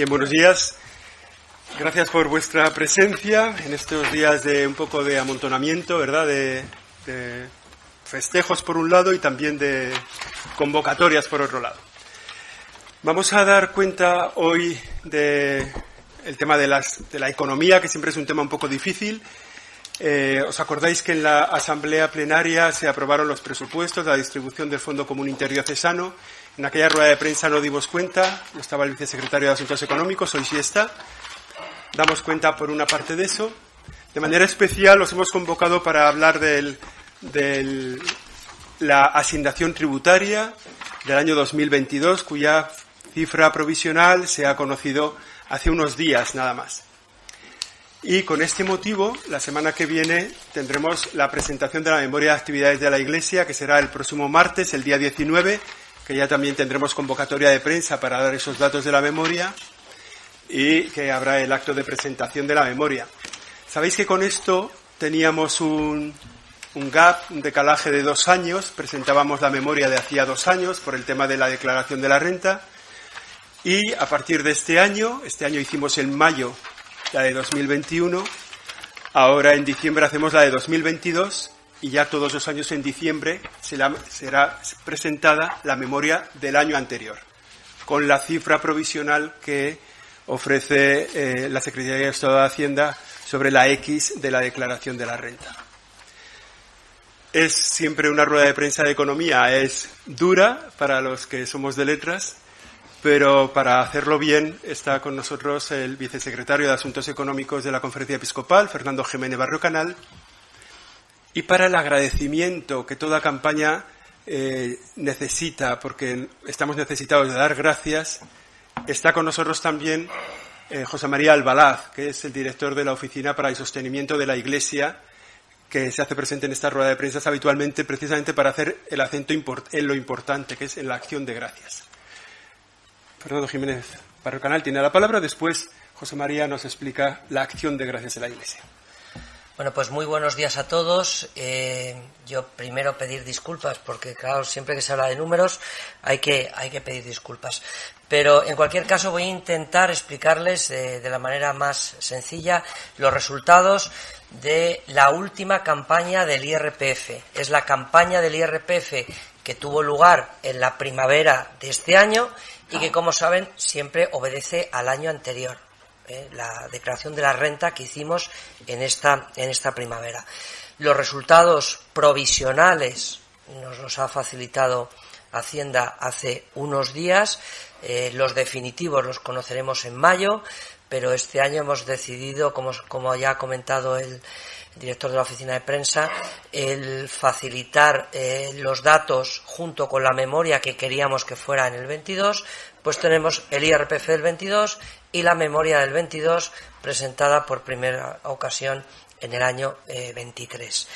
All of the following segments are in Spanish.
Bien, buenos días. Gracias por vuestra presencia en estos días de un poco de amontonamiento, ¿verdad? De, festejos por un lado y también de convocatorias por otro lado. Vamos a dar cuenta hoy de el tema de, la economía, que siempre es un tema un poco difícil. Eh, ¿Os acordáis que en la asamblea plenaria se aprobaron los presupuestos, la distribución del Fondo Común Interior Cesano? En aquella rueda de prensa no dimos cuenta, no estaba el vicesecretario de Asuntos Económicos, hoy sí está. Damos cuenta por una parte de eso. De manera especial los hemos convocado para hablar de la asignación tributaria del año 2022, cuya cifra provisional se ha conocido hace unos días nada más. Y con este motivo, la semana que viene tendremos la presentación de la memoria de actividades de la Iglesia, que será el próximo martes, el día 19, que ya también tendremos convocatoria de prensa para dar esos datos de la memoria y que habrá el acto de presentación de la memoria. Sabéis que con esto teníamos un, un gap, un decalaje de dos años, presentábamos la memoria de hacía dos años por el tema de la declaración de la renta y a partir de este año, este año hicimos en mayo la de 2021, ahora en diciembre hacemos la de 2022 y ya todos los años en diciembre será, presentada la memoria del año anterior, con la cifra provisional que ofrece eh, la Secretaría de Estado de Hacienda sobre la X de la declaración de la renta. Es siempre una rueda de prensa de economía, es dura para los que somos de letras, pero para hacerlo bien está con nosotros el vicesecretario de Asuntos Económicos de la Conferencia Episcopal, Fernando Jiménez Barrio Canal, y para el agradecimiento que toda campaña eh, necesita, porque estamos necesitados de dar gracias, está con nosotros también eh, José María Albalaz, que es el director de la Oficina para el Sostenimiento de la Iglesia, que se hace presente en esta rueda de prensa habitualmente precisamente para hacer el acento en lo importante, que es en la acción de gracias. Fernando Jiménez Barrio Canal tiene la palabra, después José María nos explica la acción de gracias de la Iglesia. Bueno, pues muy buenos días a todos. Eh, yo primero pedir disculpas porque, claro, siempre que se habla de números hay que, hay que pedir disculpas. Pero en cualquier caso voy a intentar explicarles de la manera más sencilla los resultados de la última campaña del IRPF. Es la campaña del IRPF que tuvo lugar en la primavera de este año y que, como saben, siempre obedece al año anterior. ¿eh? la declaración de la renta que hicimos en esta, en esta primavera. Los resultados provisionales nos los ha facilitado Hacienda hace unos días. Eh, los definitivos los conoceremos en mayo, pero este año hemos decidido, como, como ya ha comentado el, director de la oficina de prensa, el facilitar eh, los datos junto con la memoria que queríamos que fuera en el 22, pues tenemos el IRPF del 22 y la memoria del 22 presentada por primera ocasión en el año 23. Eh,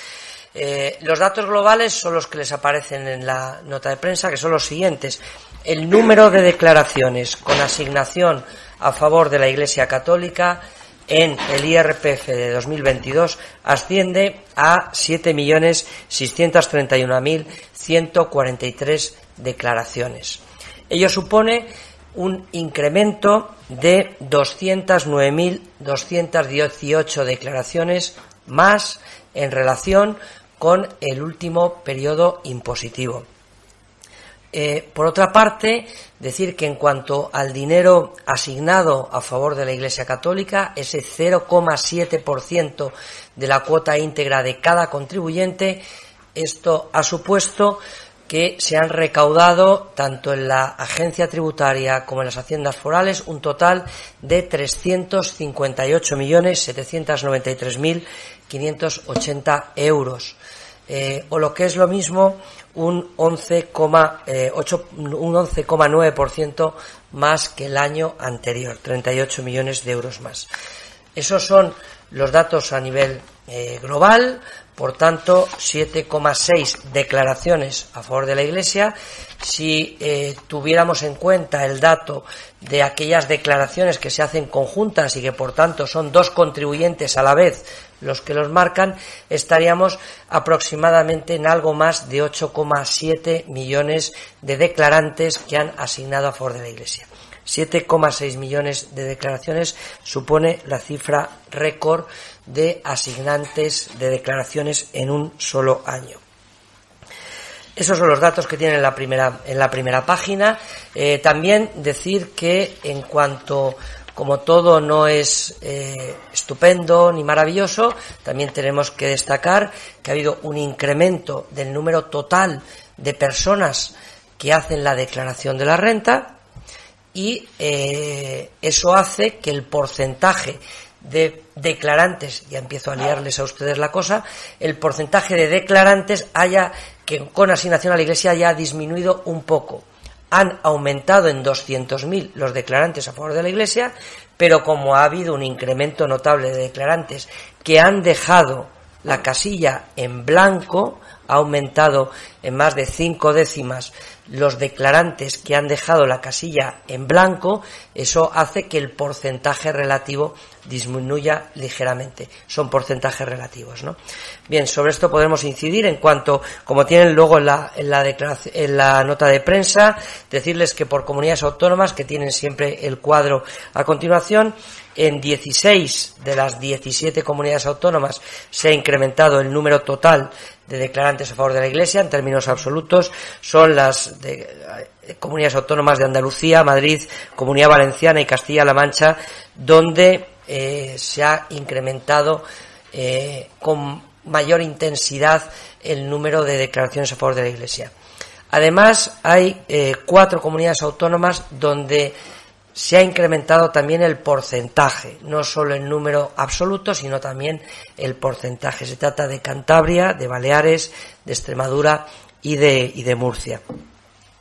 eh, los datos globales son los que les aparecen en la nota de prensa, que son los siguientes. El número de declaraciones con asignación a favor de la Iglesia Católica en el IRPF de 2022 asciende a 7.631.143 declaraciones. Ello supone un incremento de 209.218 declaraciones más en relación con el último periodo impositivo. Eh, por otra parte, decir que en cuanto al dinero asignado a favor de la Iglesia Católica, ese 0,7% de la cuota íntegra de cada contribuyente, esto ha supuesto que se han recaudado tanto en la agencia tributaria como en las haciendas forales un total de 358.793.580 euros. Eh, o lo que es lo mismo, un 11,9% eh, más que el año anterior, 38 millones de euros más. Esos son los datos a nivel eh, global, por tanto, 7,6 declaraciones a favor de la Iglesia. Si eh, tuviéramos en cuenta el dato de aquellas declaraciones que se hacen conjuntas y que, por tanto, son dos contribuyentes a la vez los que los marcan, estaríamos aproximadamente en algo más de 8,7 millones de declarantes que han asignado a favor de la Iglesia. 7,6 millones de declaraciones supone la cifra récord de asignantes de declaraciones en un solo año. Esos son los datos que tienen en la primera, en la primera página. Eh, también decir que en cuanto como todo no es eh, estupendo ni maravilloso, también tenemos que destacar que ha habido un incremento del número total de personas que hacen la declaración de la renta y eh, eso hace que el porcentaje de declarantes, ya empiezo a liarles a ustedes la cosa, el porcentaje de declarantes haya que con asignación a la Iglesia haya disminuido un poco. Han aumentado en 200.000 los declarantes a favor de la Iglesia, pero como ha habido un incremento notable de declarantes que han dejado la casilla en blanco, ha aumentado en más de cinco décimas los declarantes que han dejado la casilla en blanco, eso hace que el porcentaje relativo disminuya ligeramente. Son porcentajes relativos, ¿no? Bien, sobre esto podemos incidir en cuanto, como tienen luego en la, en la, nota de prensa, decirles que por comunidades autónomas, que tienen siempre el cuadro a continuación, en 16 de las 17 comunidades autónomas se ha incrementado el número total de declarantes a favor de la Iglesia en términos absolutos. Son las eh, comunidades autónomas de Andalucía, Madrid, Comunidad Valenciana y Castilla-La Mancha, donde eh, se ha incrementado eh, con mayor intensidad el número de declaraciones a favor de la Iglesia. Además, hay cuatro comunidades autónomas donde se ha incrementado también el porcentaje, no solo el número absoluto, sino también el porcentaje. Se trata de Cantabria, de Baleares, de Extremadura y de, y de Murcia.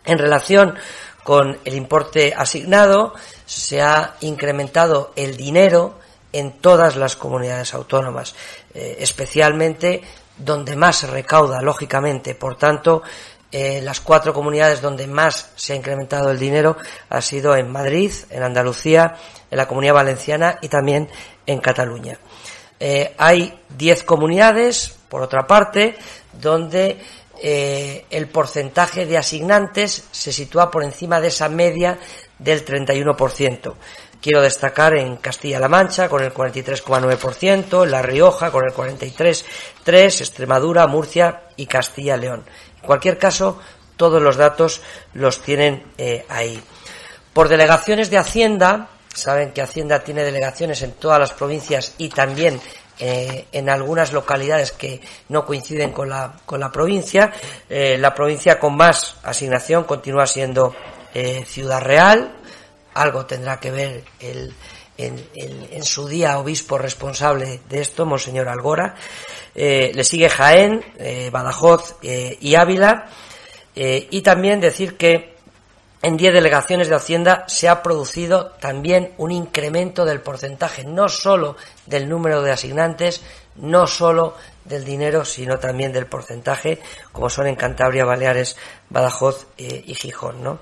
En relación con el importe asignado, se ha incrementado el dinero en todas las comunidades autónomas, eh, especialmente donde más se recauda, lógicamente. Por tanto, eh, las cuatro comunidades donde más se ha incrementado el dinero ha sido en Madrid, en Andalucía, en la Comunidad Valenciana y también en Cataluña. Eh, hay diez comunidades, por otra parte, donde eh, el porcentaje de asignantes se sitúa por encima de esa media del 31%. Quiero destacar en Castilla-La Mancha con el 43,9%, en La Rioja con el 43,3%, Extremadura, Murcia y Castilla-León. En cualquier caso, todos los datos los tienen eh, ahí. Por delegaciones de Hacienda, saben que Hacienda tiene delegaciones en todas las provincias y también eh, en algunas localidades que no coinciden con la, con la provincia. Eh, la provincia con más asignación continúa siendo Ciudad Real. Algo tendrá que ver el, en, su día obispo responsable de esto, Monseñor Algora. Eh, le sigue Jaén, eh, Badajoz eh, y Ávila. y también decir que en 10 delegaciones de Hacienda se ha producido también un incremento del porcentaje, no solo del número de asignantes, no solo del dinero, sino también del porcentaje, como son en Cantabria, Baleares, Badajoz y Gijón. ¿no?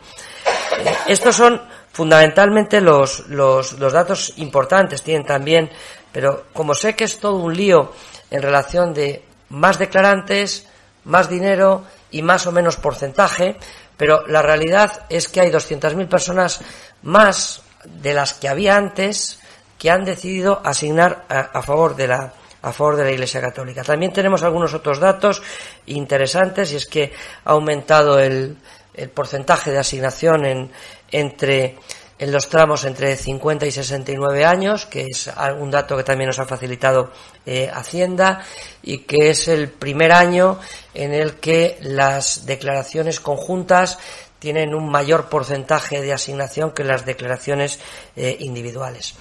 estos son fundamentalmente los, los, los datos importantes, tienen también, pero como sé que es todo un lío en relación de más declarantes, más dinero y más o menos porcentaje, pero la realidad es que hay 200.000 personas más de las que había antes que han decidido asignar a, favor de la a favor de la Iglesia Católica. También tenemos algunos otros datos interesantes y es que ha aumentado el, el porcentaje de asignación en, entre en los tramos entre 50 y 69 años, que es un dato que también nos ha facilitado eh, Hacienda y que es el primer año en el que las declaraciones conjuntas tienen un mayor porcentaje de asignación que las declaraciones eh, individuales.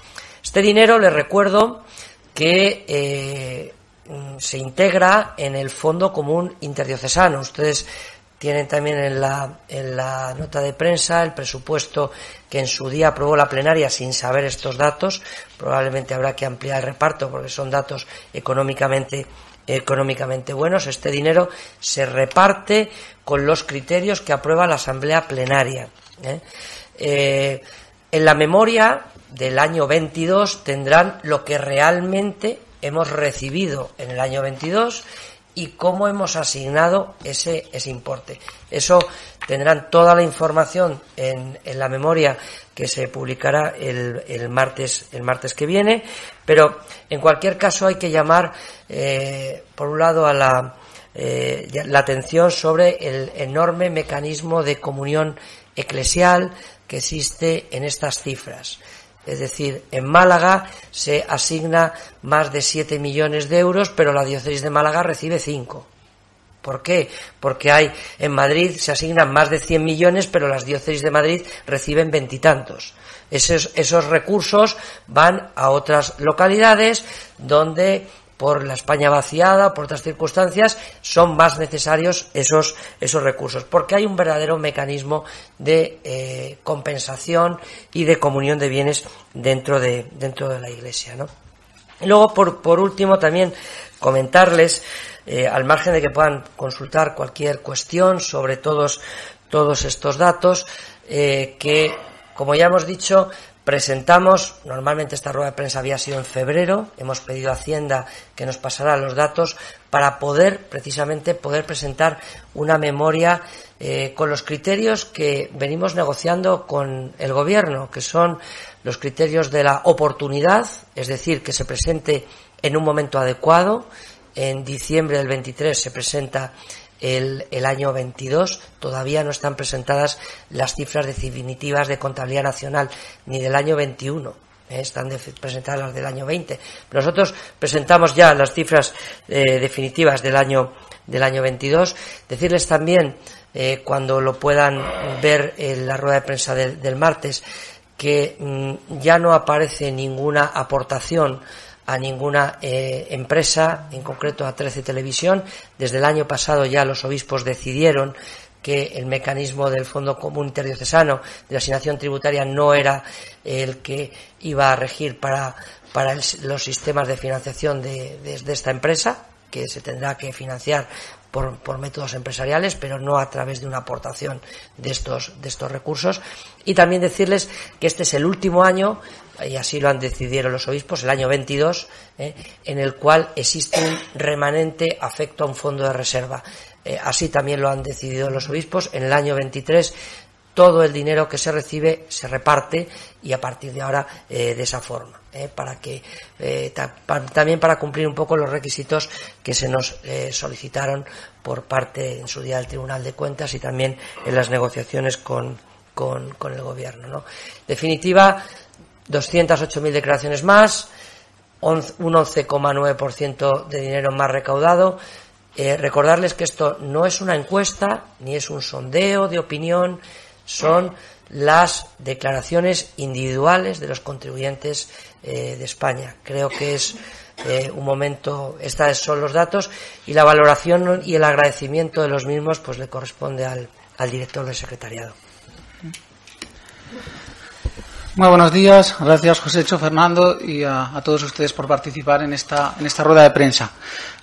Este dinero, les recuerdo que eh, se integra en el Fondo Común Interdiocesano. Ustedes tienen también en la, en la nota de prensa el presupuesto que en su día aprobó la plenaria sin saber estos datos. Probablemente habrá que ampliar el reparto porque son datos económicamente económicamente buenos. Este dinero se reparte con los criterios que aprueba la Asamblea Plenaria. ¿eh? Eh, en la memoria del año 22 tendrán lo que realmente hemos recibido en el año 22 y cómo hemos asignado ese, ese importe. Eso tendrán toda la información en, en la memoria que se publicará el, el, martes, el martes que viene, pero en cualquier caso hay que llamar, eh, por un lado, a la, eh, la atención sobre el enorme mecanismo de comunión eclesial que existe en estas cifras. Es decir, en Málaga se asigna más de 7 millones de euros, pero la diócesis de Málaga recibe 5. ¿Por qué? Porque hay en Madrid se asignan más de 100 millones, pero las diócesis de Madrid reciben veintitantos. Esos, esos recursos van a otras localidades donde por la España vaciada, por otras circunstancias, son más necesarios esos, esos recursos, porque hay un verdadero mecanismo de eh, compensación y de comunión de bienes dentro de, dentro de la Iglesia. ¿no? Y luego, por, por último, también comentarles, eh, al margen de que puedan consultar cualquier cuestión sobre todos, todos estos datos, eh, que, como ya hemos dicho, Presentamos, normalmente esta rueda de prensa había sido en febrero, hemos pedido a Hacienda que nos pasara los datos para poder, precisamente, poder presentar una memoria eh, con los criterios que venimos negociando con el Gobierno, que son los criterios de la oportunidad, es decir, que se presente en un momento adecuado. En diciembre del 23 se presenta el, el, año 22. Todavía no están presentadas las cifras definitivas de contabilidad nacional ni del año 21. ¿eh? Están presentadas las del año 20. nosotros presentamos ya las cifras eh, definitivas del año, del año 22. Decirles también, eh, cuando lo puedan ver en la rueda de prensa del, martes, que mmm, ya no aparece ninguna aportación a ninguna eh, empresa, en concreto a 13 Televisión. Desde el año pasado ya los obispos decidieron que el mecanismo del Fondo Común Interdiocesano de asignación tributaria no era el que iba a regir para, para los sistemas de financiación de, de, esta empresa, que se tendrá que financiar por, por, métodos empresariales, pero no a través de una aportación de estos, de estos recursos. Y también decirles que este es el último año y así lo han decidido los obispos, el año 22, eh, en el cual existe un remanente afecto a un fondo de reserva. Eh, así también lo han decidido los obispos. En el año 23 todo el dinero que se recibe se reparte y a partir de ahora eh, de esa forma, eh, para que eh, también para cumplir un poco los requisitos que se nos solicitaron por parte en su día del Tribunal de Cuentas y también en las negociaciones con, con, el Gobierno. ¿no? Definitiva, 208.000 declaraciones más, un 11,9% de dinero más recaudado. Recordarles que esto no es una encuesta ni es un sondeo de opinión, son las declaraciones individuales de los contribuyentes eh, de España. Creo que es eh, un momento, estos son los datos y la valoración y el agradecimiento de los mismos pues le corresponde al, al director del secretariado. Muy buenos días, gracias José Hecho, Fernando y a, a, todos ustedes por participar en esta, en esta rueda de prensa.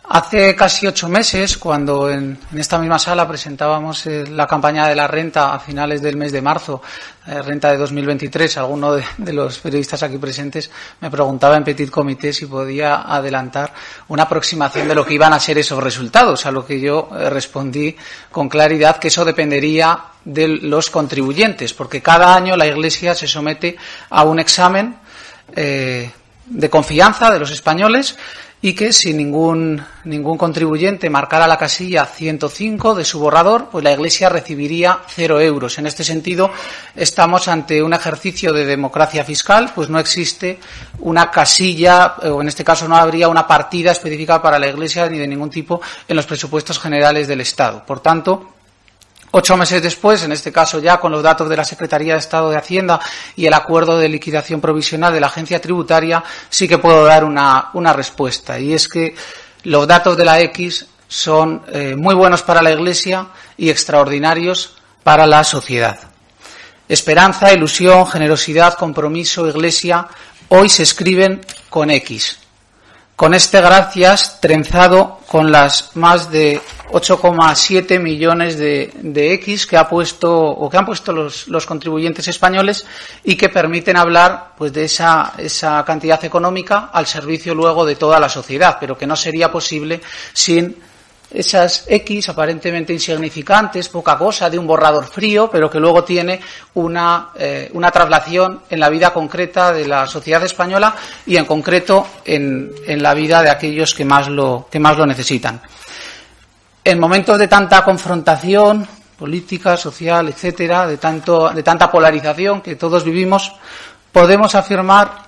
Hace casi ocho meses, cuando en, esta misma sala presentábamos eh, la campaña de la renta a finales del mes de marzo, eh, renta de 2023, alguno de, los periodistas aquí presentes me preguntaba en Petit Comité si podía adelantar una aproximación de lo que iban a ser esos resultados, a lo que yo eh, respondí con claridad que eso dependería de los contribuyentes, porque cada año la Iglesia se somete a un examen de confianza de los españoles y que si ningún, ningún contribuyente marcara la casilla 105 de su borrador, pues la Iglesia recibiría cero euros. En este sentido, estamos ante un ejercicio de democracia fiscal, pues no existe una casilla, o en este caso no habría una partida específica para la Iglesia ni de ningún tipo en los presupuestos generales del Estado. Por tanto, Ocho meses después, en este caso ya con los datos de la Secretaría de Estado de Hacienda y el acuerdo de liquidación provisional de la agencia tributaria, sí que puedo dar una, respuesta. Y es que los datos de la X son eh, muy buenos para la Iglesia y extraordinarios para la sociedad. Esperanza, ilusión, generosidad, compromiso, Iglesia, hoy se escriben con X con este gracias trenzado con las más de 8,7 millones de, de, X que ha puesto o que han puesto los, los, contribuyentes españoles y que permiten hablar pues de esa, esa cantidad económica al servicio luego de toda la sociedad, pero que no sería posible sin esas X aparentemente insignificantes, poca cosa, de un borrador frío, pero que luego tiene una, eh, una traslación en la vida concreta de la sociedad española y en concreto en, en la vida de aquellos que más lo, que más lo necesitan. En momentos de tanta confrontación política, social, etcétera, de, tanto, de tanta polarización que todos vivimos, podemos afirmar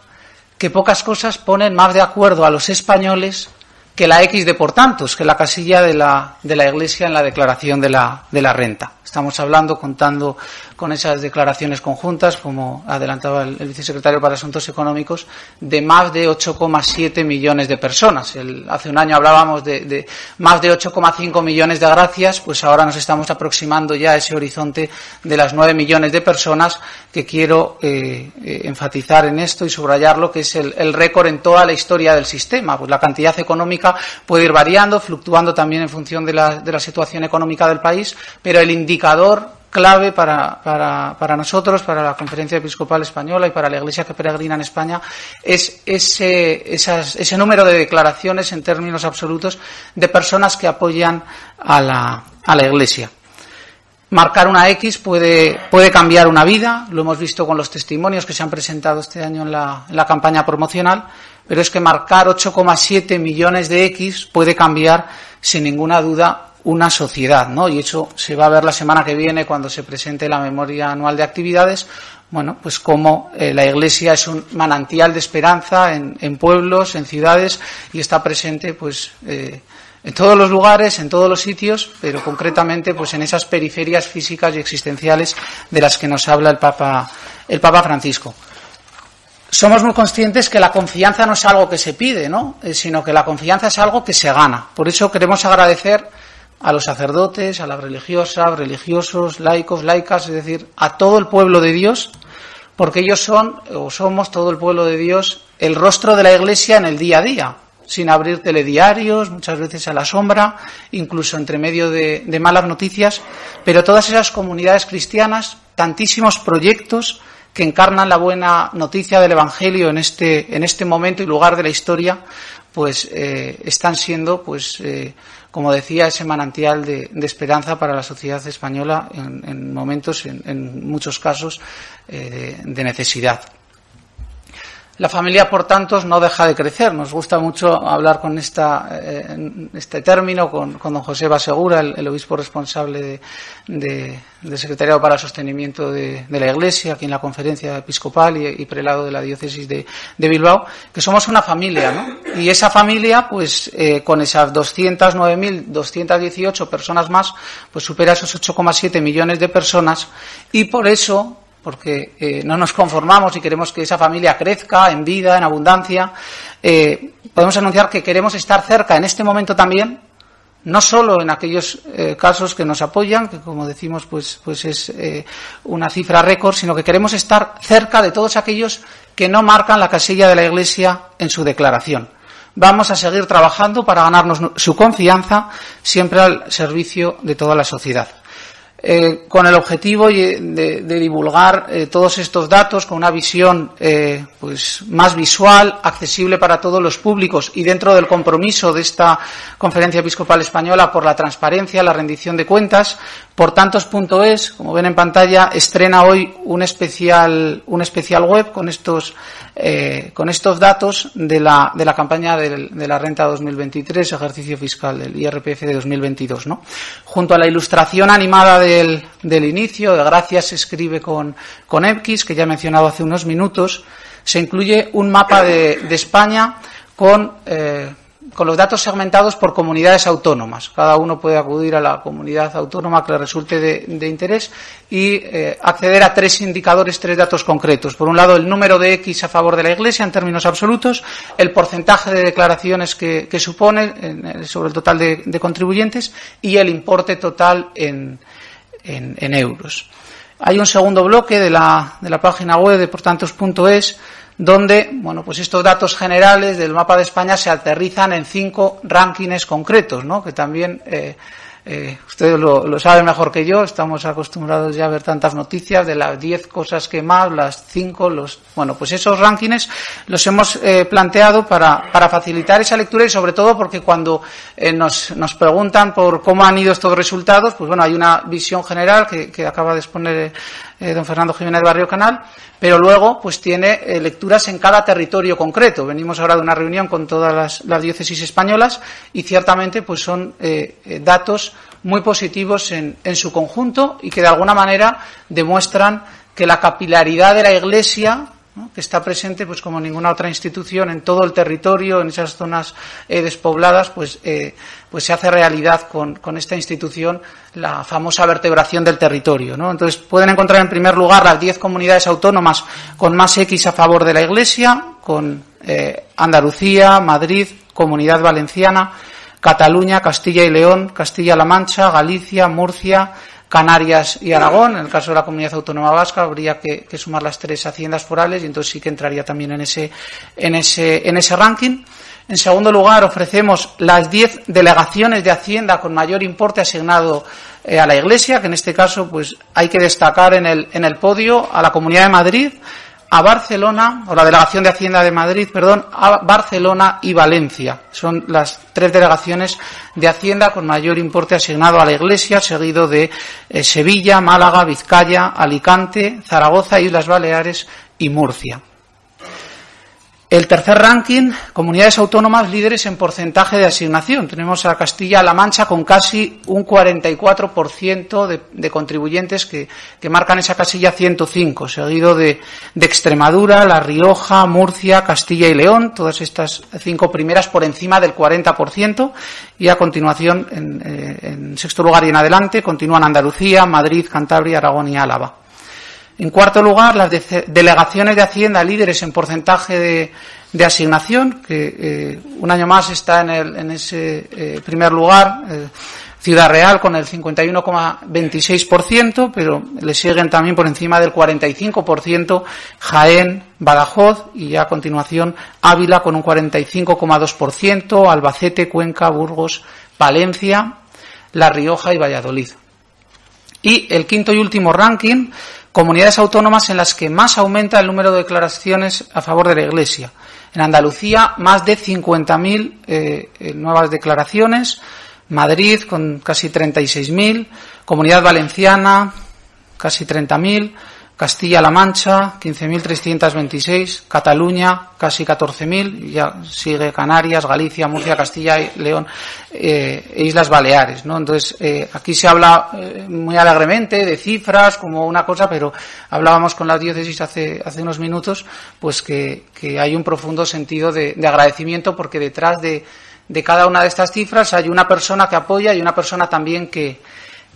que pocas cosas ponen más de acuerdo a los españoles que la X de por tantos, que la casilla de la, de la Iglesia en la declaración de la, de la renta. Estamos hablando, contando con esas declaraciones conjuntas, como adelantaba el, vicesecretario para Asuntos Económicos, de más de 8,7 millones de personas. hace un año hablábamos de, más de 8,5 millones de gracias, pues ahora nos estamos aproximando ya a ese horizonte de las 9 millones de personas que quiero eh, eh, enfatizar en esto y subrayarlo, que es el, el récord en toda la historia del sistema. Pues la cantidad económica puede ir variando, fluctuando también en función de la, de la situación económica del país, pero el indicador indicador clave para, para, para, nosotros, para la Conferencia Episcopal Española y para la Iglesia que peregrina en España, es ese, esas, ese número de declaraciones en términos absolutos de personas que apoyan a la, a la Iglesia. Marcar una X puede, puede cambiar una vida, lo hemos visto con los testimonios que se han presentado este año en la, en la campaña promocional, pero es que marcar 8,7 millones de X puede cambiar, sin ninguna duda, una sociedad, ¿no? Y eso se va a ver la semana que viene cuando se presente la memoria anual de actividades. Bueno, pues como eh, la Iglesia es un manantial de esperanza en, pueblos, en ciudades y está presente, pues, eh, en todos los lugares, en todos los sitios, pero concretamente, pues, en esas periferias físicas y existenciales de las que nos habla el Papa, el Papa Francisco somos muy conscientes que la confianza no es algo que se pide, ¿no? Eh, sino que la confianza es algo que se gana. Por eso queremos agradecer a los sacerdotes, a las religiosas, religiosos, laicos, laicas, es decir, a todo el pueblo de Dios, porque ellos son, o somos todo el pueblo de Dios, el rostro de la Iglesia en el día a día, sin abrir telediarios, muchas veces a la sombra, incluso entre medio de, malas noticias, pero todas esas comunidades cristianas, tantísimos proyectos que encarnan la buena noticia del Evangelio en este, en este momento y lugar de la historia, pues eh, están siendo, pues, eh, como decía, ese manantial de, esperanza para la sociedad española en, momentos, en, muchos casos, eh, de necesidad. La familia, por tanto, no deja de crecer. Nos gusta mucho hablar con esta, eh, este término con, don José Basegura, el, obispo responsable de, del Secretariado para el Sostenimiento de, la Iglesia, aquí en la conferencia episcopal y, prelado de la diócesis de, Bilbao, que somos una familia, ¿no? Y esa familia, pues, eh, con esas 209.218 personas más, pues supera esos 8,7 millones de personas y por eso porque eh, no nos conformamos y queremos que esa familia crezca en vida, en abundancia. Eh, podemos anunciar que queremos estar cerca en este momento también, no solo en aquellos eh, casos que nos apoyan, que como decimos, pues, pues es una cifra récord, sino que queremos estar cerca de todos aquellos que no marcan la casilla de la Iglesia en su declaración. Vamos a seguir trabajando para ganarnos su confianza, siempre al servicio de toda la sociedad. Eh, con el objetivo de, divulgar eh, todos estos datos con una visión eh, pues más visual, accesible para todos los públicos y dentro del compromiso de esta Conferencia Episcopal Española por la transparencia, la rendición de cuentas, por tantos.es, como ven en pantalla, estrena hoy un especial, un especial web con estos, con estos datos de la, de la campaña de, la renta 2023, ejercicio fiscal del IRPF de 2022, ¿no? Junto a la ilustración animada de del, inicio, de Gracias se escribe con, con X, que ya he mencionado hace unos minutos, se incluye un mapa de, España con, eh, con los datos segmentados por comunidades autónomas. Cada uno puede acudir a la comunidad autónoma que le resulte de, interés y eh, acceder a tres indicadores, tres datos concretos. Por un lado, el número de X a favor de la Iglesia en términos absolutos, el porcentaje de declaraciones que, supone sobre el total de contribuyentes y el importe total en, en, euros. Hay un segundo bloque de la, de la página web de portantos.es donde, bueno, pues estos datos generales del mapa de España se aterrizan en cinco rankings concretos, ¿no? Que también eh, eh, ustedes lo, saben mejor que yo, estamos acostumbrados ya a ver tantas noticias de las 10 cosas que más, las 5, los... Bueno, pues esos rankings los hemos eh, planteado para, para, facilitar esa lectura y sobre todo porque cuando eh, nos, nos, preguntan por cómo han ido estos resultados, pues bueno, hay una visión general que, que acaba de exponer don Fernando Jiménez Barrio Canal, pero luego pues tiene lecturas en cada territorio concreto. Venimos ahora de una reunión con todas las, diócesis españolas y ciertamente pues son datos muy positivos en, en su conjunto y que de alguna manera demuestran que la capilaridad de la Iglesia que está presente pues como ninguna otra institución en todo el territorio en esas zonas eh, despobladas pues eh, pues se hace realidad con, con, esta institución la famosa vertebración del territorio ¿no? entonces pueden encontrar en primer lugar las diez comunidades autónomas con más X a favor de la Iglesia con eh, Andalucía Madrid Comunidad Valenciana Cataluña, Castilla y León, Castilla-La Mancha, Galicia, Murcia, Canarias y Aragón. En el caso de la comunidad autónoma vasca habría que, sumar las tres haciendas forales y entonces sí que entraría también en ese, en ese, en ese ranking. En segundo lugar, ofrecemos las diez delegaciones de Hacienda con mayor importe asignado eh, a la Iglesia, que en este caso pues hay que destacar en el, en el podio a la Comunidad de Madrid, a Barcelona, o la Delegación de Hacienda de Madrid, perdón, a Barcelona y Valencia. Son las tres delegaciones de Hacienda con mayor importe asignado a la Iglesia, seguido de eh, Sevilla, Málaga, Vizcaya, Alicante, Zaragoza, Islas Baleares y Murcia. El tercer ranking, comunidades autónomas líderes en porcentaje de asignación. Tenemos a Castilla-La Mancha con casi un 44% de, de contribuyentes que, que, marcan esa casilla 105, seguido de, Extremadura, La Rioja, Murcia, Castilla y León, todas estas cinco primeras por encima del 40%, y a continuación, en, eh, en sexto lugar y en adelante, continúan Andalucía, Madrid, Cantabria, Aragón y Álava. En cuarto lugar, las delegaciones de Hacienda líderes en porcentaje de, asignación, que eh, un año más está en, el, en ese eh, primer lugar. Eh, Ciudad Real con el 51,26%, pero le siguen también por encima del 45% Jaén, Badajoz y a continuación Ávila con un 45,2%, Albacete, Cuenca, Burgos, Valencia, La Rioja y Valladolid. Y el quinto y último ranking comunidades autónomas en las que más aumenta el número de declaraciones a favor de la Iglesia. En Andalucía, más de 50.000 eh, eh, nuevas declaraciones. Madrid, con casi 36.000. Comunidad Valenciana, casi 30.000. Castilla-La Mancha, 15.326, Cataluña, casi 14.000, ya sigue Canarias, Galicia, Murcia, Castilla y León eh, e Islas Baleares, ¿no? Entonces, eh, aquí se habla eh, muy alegremente de cifras como una cosa, pero hablábamos con la diócesis hace, hace unos minutos, pues que, hay un profundo sentido de, de agradecimiento porque detrás de, de cada una de estas cifras hay una persona que apoya y una persona también que,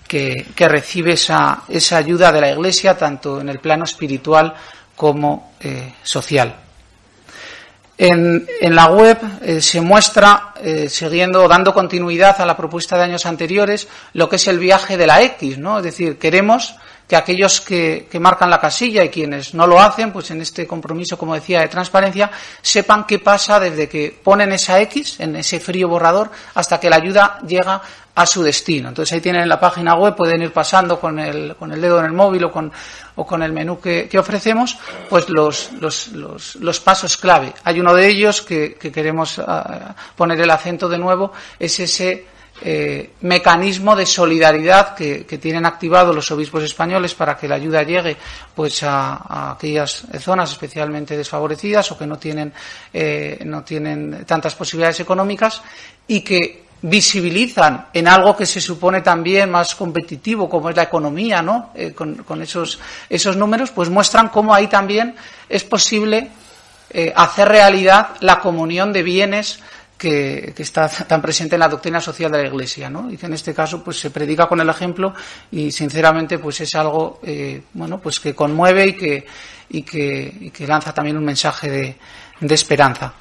que, recibe esa, esa, ayuda de la Iglesia, tanto en el plano espiritual como eh, social. En, la web eh, se muestra, eh, siguiendo, dando continuidad a la propuesta de años anteriores, lo que es el viaje de la X, ¿no? Es decir, queremos que aquellos que, que, marcan la casilla y quienes no lo hacen, pues en este compromiso, como decía, de transparencia, sepan qué pasa desde que ponen esa X en ese frío borrador hasta que la ayuda llega a su destino. Entonces ahí tienen la página web, pueden ir pasando con el, con el dedo en el móvil o con, o con el menú que, que ofrecemos, pues los, los, los, los, pasos clave. Hay uno de ellos que, que queremos uh, poner el acento de nuevo, es ese eh, mecanismo de solidaridad que, que, tienen activado los obispos españoles para que la ayuda llegue pues a, a aquellas zonas especialmente desfavorecidas o que no tienen eh, no tienen tantas posibilidades económicas y que visibilizan en algo que se supone también más competitivo, como es la economía, ¿no? Eh, con, con, esos, esos números, pues muestran cómo ahí también es posible eh, hacer realidad la comunión de bienes que, está tan presente en la doctrina social de la Iglesia, ¿no? Y que en este caso, pues se predica con el ejemplo y, sinceramente, pues es algo, eh, bueno, pues que conmueve y que, y que, lanza también un mensaje de, de esperanza.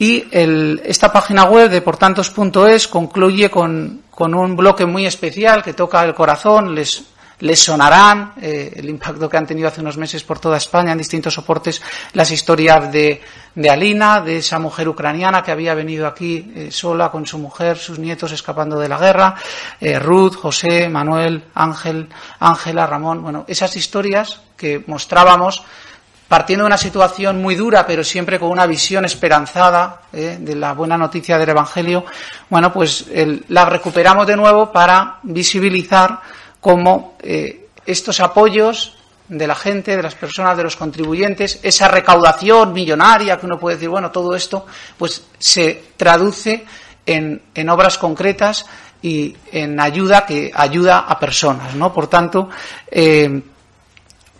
Y esta página web de portantos.es concluye con, con, un bloque muy especial que toca el corazón, les sonarán eh, el impacto que han tenido hace unos meses por toda España en distintos soportes las historias de, de Alina, de esa mujer ucraniana que había venido aquí eh, sola con su mujer, sus nietos escapando de la guerra, eh, Ruth, José, Manuel, Ángel, Ángela, Ramón, bueno, esas historias que mostrábamos partiendo de una situación muy dura, pero siempre con una visión esperanzada eh, de la buena noticia del Evangelio, bueno, pues la recuperamos de nuevo para visibilizar cómo eh, estos apoyos de la gente, de las personas, de los contribuyentes, esa recaudación millonaria que uno puede decir, bueno, todo esto, pues se traduce en, en obras concretas y en ayuda que ayuda a personas, ¿no? Por tanto, eh,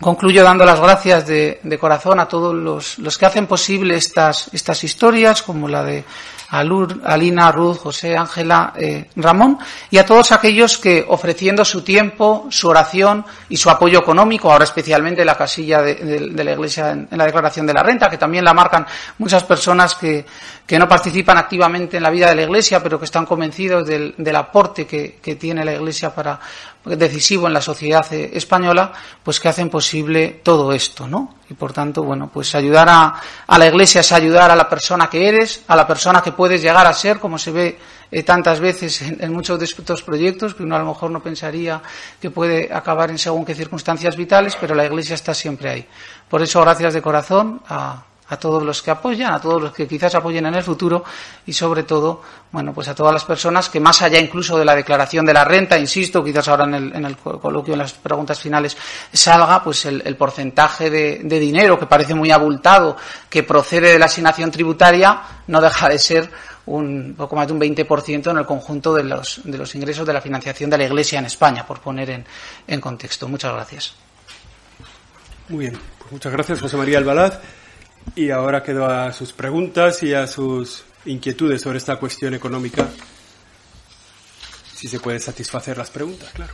Concluyo dando las gracias de, de corazón a todos los, que hacen posible estas, estas historias, como la de Alur, Alina, Ruth, José, Ángela, eh, Ramón, y a todos aquellos que ofreciendo su tiempo, su oración y su apoyo económico, ahora especialmente la casilla de la Iglesia en, en, la declaración de la renta, que también la marcan muchas personas que, que, no participan activamente en la vida de la Iglesia, pero que están convencidos del, del aporte que, que, tiene la Iglesia para decisivo en la sociedad eh, española, pues que hacen posible todo esto, ¿no? Y por tanto, bueno, pues ayudar a, a la Iglesia es ayudar a la persona que eres, a la persona que puedes llegar a ser, como se ve eh, tantas veces en, en, muchos de estos proyectos, que uno a lo mejor no pensaría que puede acabar en según qué circunstancias vitales, pero la Iglesia está siempre ahí. Por eso, gracias de corazón a, a todos los que apoyan, a todos los que quizás apoyen en el futuro y sobre todo, bueno, pues a todas las personas que más allá incluso de la declaración de la renta, insisto, quizás ahora en el, coloquio, en las preguntas finales, salga pues el, porcentaje de, de, dinero que parece muy abultado, que procede de la asignación tributaria, no deja de ser un poco más de un 20% en el conjunto de los, de los ingresos de la financiación de la Iglesia en España, por poner en, en contexto. Muchas gracias. Muy bien, pues muchas gracias, José María Albalaz. Y ahora quedo a sus preguntas y a sus inquietudes sobre esta cuestión económica. Si se puede satisfacer las preguntas, claro.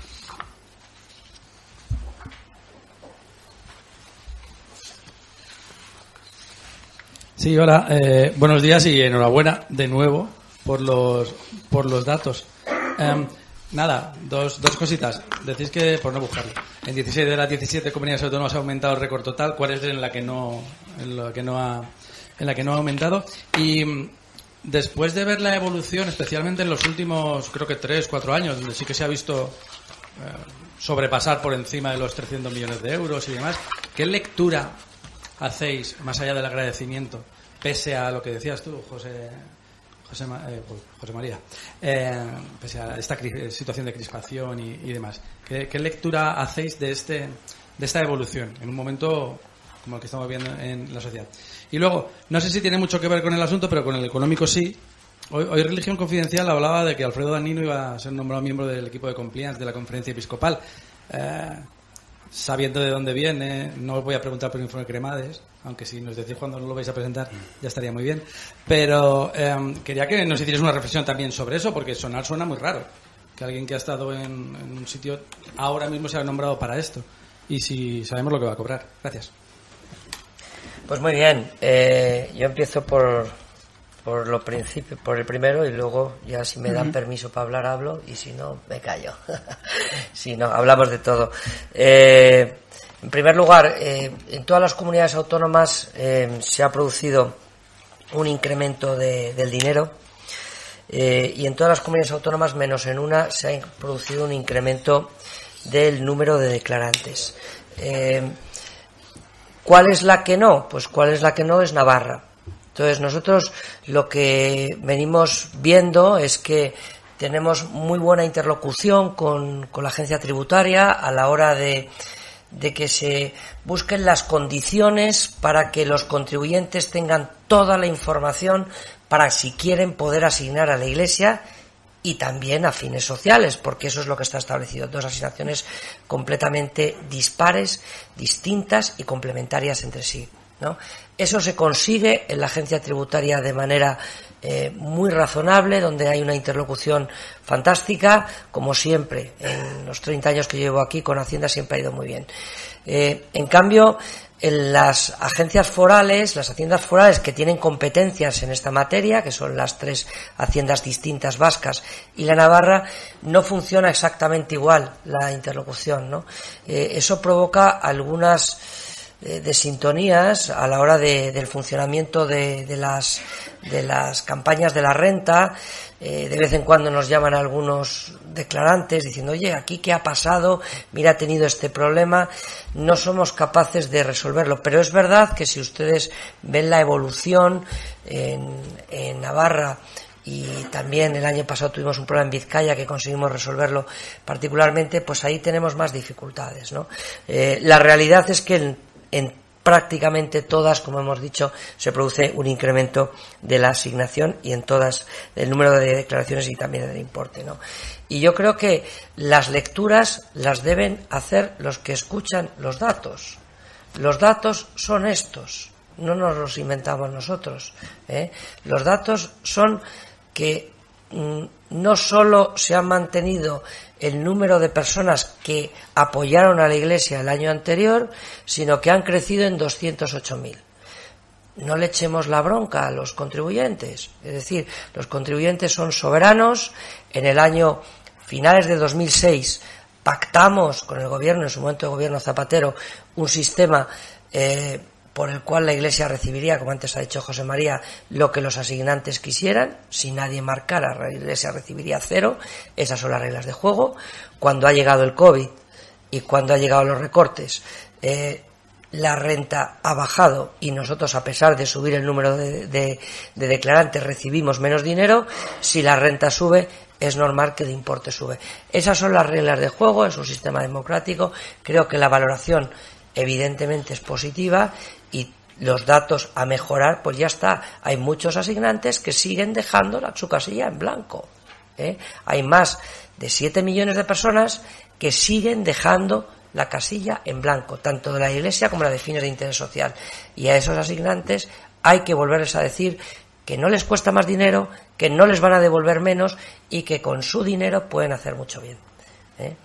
Sí, hola, eh, buenos días y enhorabuena de nuevo por los, por los datos. Um, nada, dos, dos cositas. Decís que, por no buscarlo, en 16 de las 17 comunidades autónomas ha aumentado el récord total. ¿Cuál es en la que no, en la que no ha, en la que no ha aumentado? Y después de ver la evolución, especialmente en los últimos, creo que 3, 4 años, donde sí que se ha visto eh, sobrepasar por encima de los 300 millones de euros y demás, ¿qué lectura hacéis, más allá del agradecimiento, pese a lo que decías tú, José, José, eh, José María, eh, pese a esta situación de crispación y, demás, ¿qué, ¿qué, lectura hacéis de, este, de esta evolución en un momento como el que estamos viendo en la sociedad? Y luego, no sé si tiene mucho que ver con el asunto, pero con el económico sí. Hoy, hoy Religión Confidencial hablaba de que Alfredo Danino iba a ser nombrado miembro del equipo de compliance de la conferencia episcopal. Eh, sabiendo de dónde viene, no os voy a preguntar por el informe Cremades, aunque si nos decís cuándo lo vais a presentar ya estaría muy bien. Pero eh, quería que nos hicierais una reflexión también sobre eso, porque sonar suena muy raro. Que alguien que ha estado en, en un sitio ahora mismo se ha nombrado para esto. Y si sabemos lo que va a cobrar. Gracias. Pues muy bien. Eh, yo empiezo por, por lo principio, por el primero y luego ya si me dan uh -huh. permiso para hablar hablo y si no me callo. si no, hablamos de todo. Eh, en primer lugar, eh, en todas las comunidades autónomas eh, se ha producido un incremento de, del dinero eh, y en todas las comunidades autónomas, menos en una, se ha producido un incremento del número de declarantes. ¿Cuál es la que no? Pues cuál es la que no es Navarra. Entonces nosotros lo que venimos viendo es que tenemos muy buena interlocución con, con la agencia tributaria a la hora de, de, que se busquen las condiciones para que los contribuyentes tengan toda la información para si quieren poder asignar a la Iglesia y también a fines sociales, porque eso es lo que está establecido. Dos asignaciones completamente dispares, distintas y complementarias entre sí. ¿no? Eso se consigue en la agencia tributaria de manera eh, muy razonable, donde hay una interlocución fantástica, como siempre, en los 30 años que llevo aquí con Hacienda siempre ha ido muy bien. Eh, en cambio, en las agencias forales, las haciendas forales que tienen competencias en esta materia, que son las tres haciendas distintas vascas y la Navarra, no funciona exactamente igual la interlocución. ¿no? Eh, eso provoca algunas eh, desintonías a la hora del funcionamiento de, las, de las campañas de la renta. Eh, de vez en cuando nos llaman algunos declarantes diciendo, oye, aquí qué ha pasado, mira, ha tenido este problema, no somos capaces de resolverlo. Pero es verdad que si ustedes ven la evolución en, en Navarra, y también el año pasado tuvimos un problema en Vizcaya que conseguimos resolverlo particularmente, pues ahí tenemos más dificultades. ¿no? Eh, la realidad es que en prácticamente todas, como hemos dicho, se produce un incremento de la asignación y en todas el número de declaraciones y también del importe. ¿no? Y yo creo que las lecturas las deben hacer los que escuchan los datos. Los datos son estos, no nos los inventamos nosotros. ¿eh? Los datos son que mm, no solo se ha mantenido el número de personas que apoyaron a la Iglesia el año anterior, sino que han crecido en 208.000. No le echemos la bronca a los contribuyentes. Es decir, los contribuyentes son soberanos. En el año finales de 2006 pactamos con el gobierno, en su momento el gobierno Zapatero, un sistema eh, por el cual la Iglesia recibiría, como antes ha dicho José María, lo que los asignantes quisieran. Si nadie marcara, la Iglesia recibiría cero. Esas son las reglas de juego. Cuando ha llegado el COVID y cuando ha llegado los recortes, eh, la renta ha bajado y nosotros, a pesar de subir el número de, declarantes, recibimos menos dinero. Si la renta sube, es normal que el importe sube. Esas son las reglas de juego, es un sistema democrático. Creo que la valoración evidentemente es positiva y los datos a mejorar, pues ya está. Hay muchos asignantes que siguen dejando la, su casilla en blanco. ¿eh? Hay más de 7 millones de personas que siguen dejando la casilla en blanco, tanto de la Iglesia como la de fines de interés social. Y a esos asignantes hay que volverles a decir que no les cuesta más dinero, que no les van a devolver menos y que con su dinero pueden hacer mucho bien. ¿eh?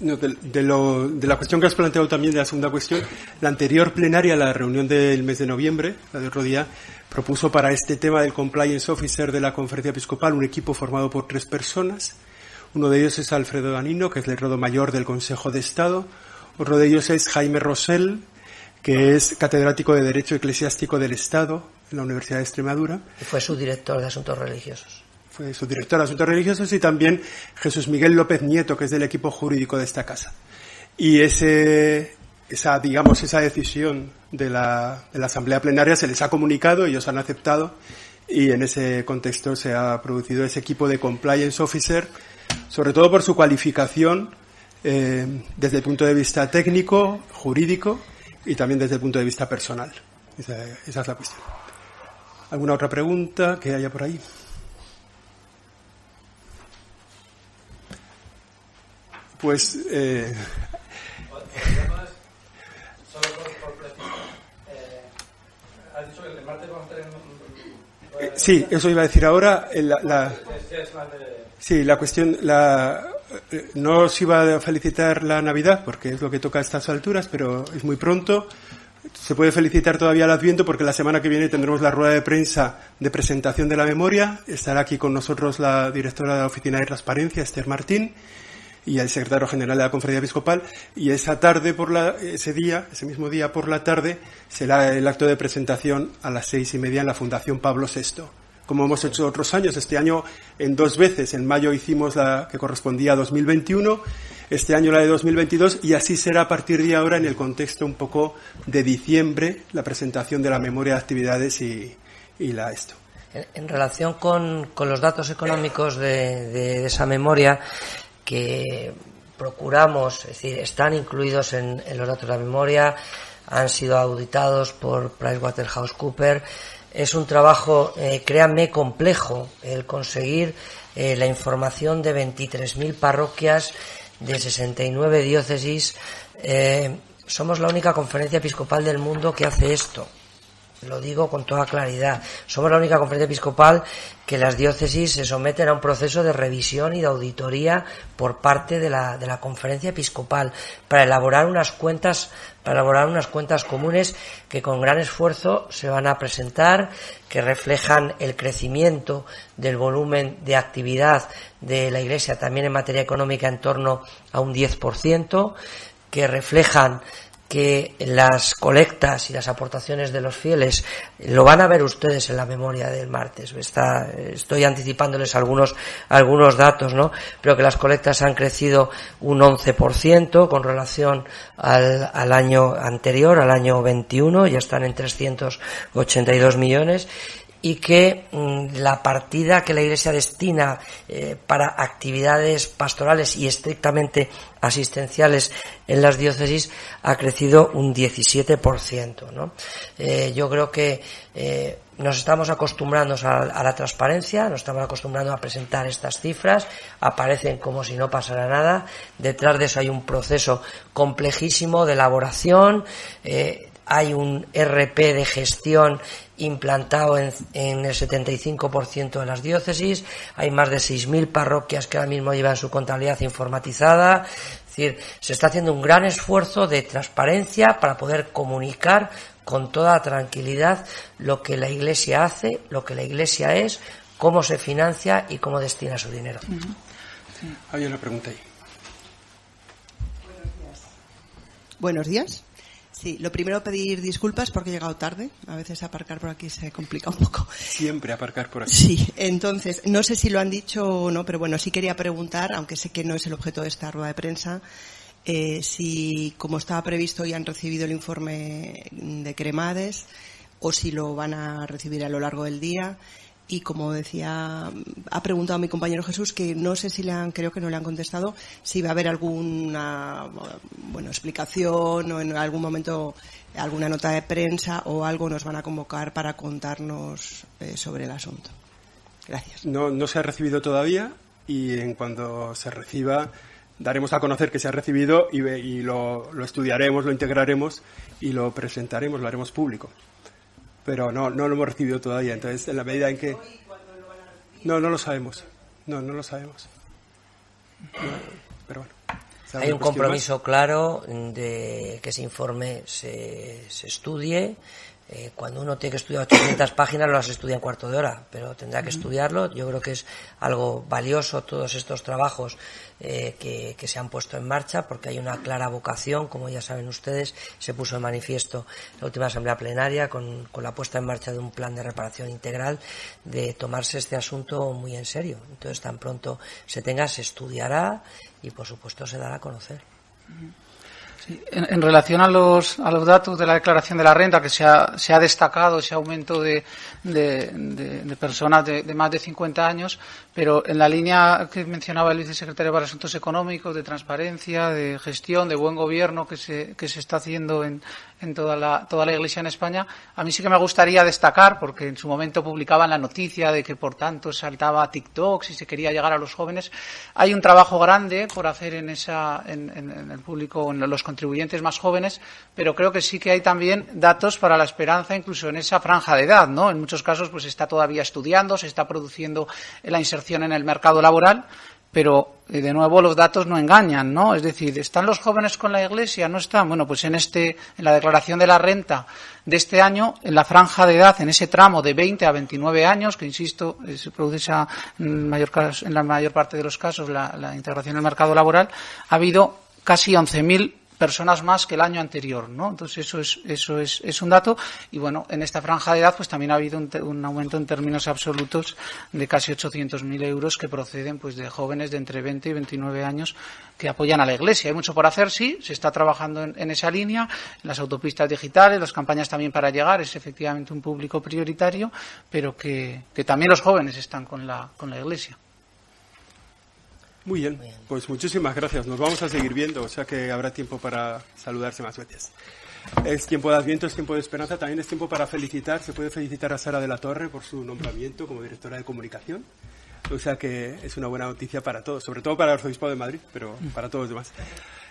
De, la cuestión que has planteado también, de la segunda cuestión, la anterior plenaria, la reunión del mes de noviembre, la de otro día, propuso para este tema del compliance officer de la conferencia episcopal un equipo formado por tres personas. Uno de ellos es Alfredo Danino, que es el rodo mayor del Consejo de Estado. Otro de ellos es Jaime Rosell, que es catedrático de Derecho Eclesiástico del Estado en la Universidad de Extremadura. Y fue su director de Asuntos Religiosos fue su director de Asuntos Religiosos, y también Jesús Miguel López Nieto, que es del equipo jurídico de esta casa. Y ese, esa, digamos, esa decisión de la, Asamblea Plenaria se les ha comunicado, ellos han aceptado, y en ese contexto se ha producido ese equipo de compliance officer, sobre todo por su cualificación eh, desde el punto de vista técnico, jurídico y también desde el punto de vista personal. Esa es la cuestión. ¿Alguna otra pregunta que haya por ahí? Pues. Eh, sí, eso iba a decir ahora. La, sí, la cuestión. Eh, no os iba a felicitar la Navidad, porque es lo que toca a estas alturas, pero es muy pronto. Se puede felicitar todavía el Adviento porque la semana que viene tendremos la rueda de prensa de presentación de la memoria. Estará aquí con nosotros la directora de la Oficina de Transparencia, Esther Martín y el secretario general de la conferencia episcopal y esa tarde por la, ese día, ese mismo día por la tarde, será el acto de presentación a las seis y media en la Fundación Pablo VI. Como hemos hecho otros años, este año en dos veces, en mayo hicimos la que correspondía a 2021, este año la de 2022 y así será a partir de ahora en el contexto un poco de diciembre la presentación de la memoria de actividades y, y la esto. En, relación con, con, los datos económicos de, de esa memoria, que procuramos, es decir, están incluidos en, los datos de la memoria, han sido auditados por PricewaterhouseCoopers. Es un trabajo, eh, créanme, complejo el conseguir eh, la información de 23.000 parroquias de 69 diócesis. Eh, somos la única conferencia episcopal del mundo que hace esto. Lo digo con toda claridad. Somos la única conferencia episcopal que las diócesis se someten a un proceso de revisión y de auditoría por parte de la, de la conferencia episcopal para elaborar unas cuentas para elaborar unas cuentas comunes que con gran esfuerzo se van a presentar, que reflejan el crecimiento del volumen de actividad de la Iglesia también en materia económica en torno a un 10%, que reflejan que las colectas y las aportaciones de los fieles lo van a ver ustedes en la memoria del martes. Está, estoy anticipándoles algunos, algunos datos, ¿no? Pero que las colectas han crecido un 11% con relación al, al año anterior, al año 21, ya están en 382 millones y que mm, la partida que la Iglesia destina eh, para actividades pastorales y estrictamente asistenciales en las diócesis ha crecido un 17%. ¿no? Eh, yo creo que eh, nos estamos acostumbrando a, la transparencia, nos estamos acostumbrando a presentar estas cifras, aparecen como si no pasara nada, detrás de eso hay un proceso complejísimo de elaboración, hay un RP de gestión implantado en, el 75% de las diócesis, hay más de 6.000 parroquias que ahora mismo llevan su contabilidad informatizada, es decir, se está haciendo un gran esfuerzo de transparencia para poder comunicar con toda tranquilidad lo que la Iglesia hace, lo que la Iglesia es, cómo se financia y cómo destina su dinero. Hay una pregunta ahí. Buenos días. Sí, lo primero pedir disculpas porque he llegado tarde. A veces aparcar por aquí se complica un poco. Siempre aparcar por aquí. Sí, entonces, no sé si lo han dicho o no, pero bueno, sí quería preguntar, aunque sé que no es el objeto de esta rueda de prensa, eh, si, como estaba previsto, ya han recibido el informe de Cremades o si lo van a recibir a lo largo del día y como decía, ha preguntado mi compañero Jesús que no sé si le han, creo que no le han contestado, si va a haber alguna, bueno, explicación o en algún momento alguna nota de prensa o algo nos van a convocar para contarnos eh, sobre el asunto. Gracias. No, no se ha recibido todavía y en cuanto se reciba daremos a conocer que se ha recibido y, y lo, lo estudiaremos, lo integraremos y lo presentaremos, lo haremos público pero no, no lo hemos recibido todavía. Entonces, en la medida en que... No, no lo sabemos. No, no lo sabemos. pero bueno. Hay un compromiso claro de que ese informe se, se estudie, eh, cuando uno tiene que estudiar 800 páginas, lo las estudia en cuarto de hora, pero tendrá que estudiarlo. Yo creo que es algo valioso todos estos trabajos eh, que, se han puesto en marcha, porque hay una clara vocación, como ya saben ustedes, se puso en manifiesto la última asamblea plenaria con, con la puesta en marcha de un plan de reparación integral, de tomarse este asunto muy en serio. Entonces, tan pronto se tenga, se estudiará y, por supuesto, se dará a conocer. En, relación a los, a los datos de la declaración de la renta, que se ha, se ha destacado ese aumento de, de, personas de, más de 50 años, pero en la línea que mencionaba el vicesecretario para Asuntos Económicos, de transparencia, de gestión, de buen gobierno que se, que se está haciendo en, en toda la, toda la Iglesia en España, a mí sí que me gustaría destacar, porque en su momento publicaban la noticia de que por tanto saltaba TikTok si se quería llegar a los jóvenes. Hay un trabajo grande por hacer en, esa, en, en el público, en los contribuyentes más jóvenes, pero creo que sí que hay también datos para la esperanza, incluso en esa franja de edad, ¿no? En muchos casos, pues está todavía estudiando, se está produciendo la inserción en el mercado laboral, pero eh, de nuevo los datos no engañan, ¿no? Es decir, ¿están los jóvenes con la Iglesia? ¿No están? Bueno, pues en este, en la declaración de la renta de este año, en la franja de edad, en ese tramo de 20 a 29 años, que insisto, eh, se produce en, mayor, en la mayor parte de los casos la, la integración en el mercado laboral, ha habido casi 11.000 personas más que el año anterior, ¿no? Entonces eso es eso es, es un dato y bueno, en esta franja de edad pues también ha habido un, aumento en términos absolutos de casi 800.000 euros que proceden pues de jóvenes de entre 20 y 29 años que apoyan a la Iglesia. Hay mucho por hacer, sí, se está trabajando en, esa línea, las autopistas digitales, las campañas también para llegar, es efectivamente un público prioritario, pero que, que también los jóvenes están con la, con la Iglesia. Muy bien. pues muchísimas gracias. Nos vamos a seguir viendo, o sea que habrá tiempo para saludarse más veces. Es tiempo de Adviento, es tiempo de esperanza, también es tiempo para felicitar. Se puede felicitar a Sara de la Torre por su nombramiento como directora de comunicación. O sea que es una buena noticia para todos, sobre todo para el Arzobispo de Madrid, pero para todos los demás.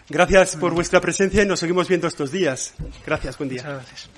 Gracias por vuestra presencia y nos seguimos viendo estos días. Gracias, buen día. Muchas gracias.